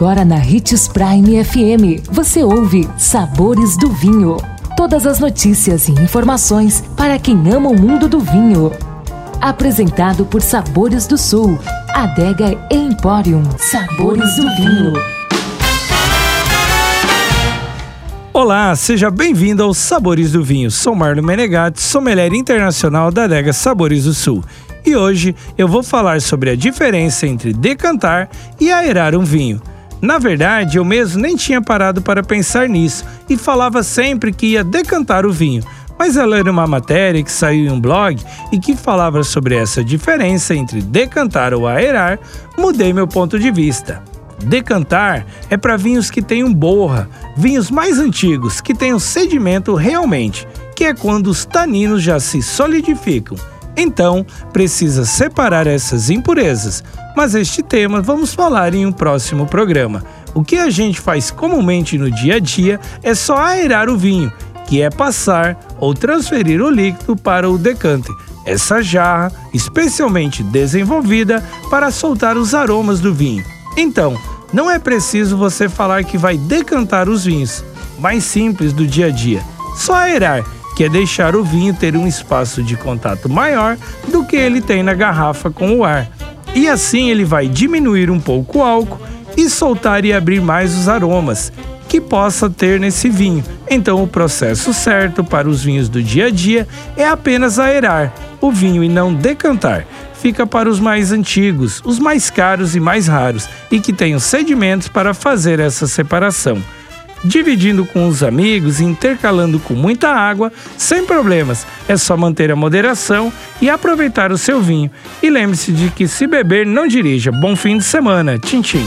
Agora na Ritz Prime FM, você ouve Sabores do Vinho. Todas as notícias e informações para quem ama o mundo do vinho. Apresentado por Sabores do Sul, Adega Emporium. Sabores do Vinho. Olá, seja bem-vindo aos Sabores do Vinho. Sou Marlon Menegatti, sommelier internacional da Adega Sabores do Sul. E hoje eu vou falar sobre a diferença entre decantar e aerar um vinho. Na verdade, eu mesmo nem tinha parado para pensar nisso e falava sempre que ia decantar o vinho. Mas ao ler uma matéria que saiu em um blog e que falava sobre essa diferença entre decantar ou aerar, mudei meu ponto de vista. Decantar é para vinhos que tenham borra, vinhos mais antigos que tenham sedimento realmente, que é quando os taninos já se solidificam. Então, precisa separar essas impurezas. Mas este tema vamos falar em um próximo programa. O que a gente faz comumente no dia a dia é só aerar o vinho, que é passar ou transferir o líquido para o decante. Essa jarra, especialmente desenvolvida para soltar os aromas do vinho. Então, não é preciso você falar que vai decantar os vinhos, mais simples do dia a dia. Só aerar que é deixar o vinho ter um espaço de contato maior do que ele tem na garrafa com o ar. E assim ele vai diminuir um pouco o álcool e soltar e abrir mais os aromas que possa ter nesse vinho. Então, o processo certo para os vinhos do dia a dia é apenas aerar o vinho e não decantar. Fica para os mais antigos, os mais caros e mais raros, e que tenham sedimentos para fazer essa separação dividindo com os amigos intercalando com muita água, sem problemas. É só manter a moderação e aproveitar o seu vinho. E lembre-se de que se beber, não dirija. Bom fim de semana. Tchim, tchim